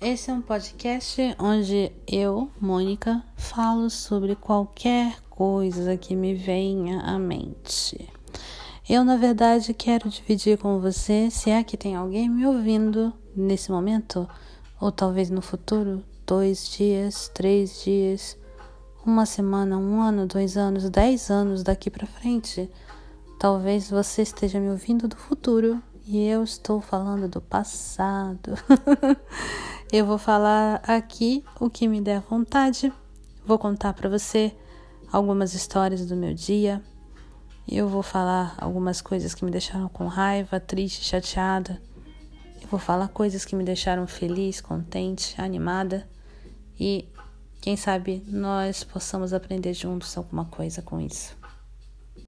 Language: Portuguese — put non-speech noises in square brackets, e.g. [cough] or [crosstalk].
Esse é um podcast onde eu, Mônica, falo sobre qualquer coisa que me venha à mente. Eu, na verdade, quero dividir com você, se é que tem alguém me ouvindo nesse momento, ou talvez no futuro, dois dias, três dias, uma semana, um ano, dois anos, dez anos daqui para frente. Talvez você esteja me ouvindo do futuro e eu estou falando do passado. [laughs] eu vou falar aqui o que me der vontade. Vou contar para você algumas histórias do meu dia. Eu vou falar algumas coisas que me deixaram com raiva, triste, chateada. Eu vou falar coisas que me deixaram feliz, contente, animada. E quem sabe nós possamos aprender juntos alguma coisa com isso.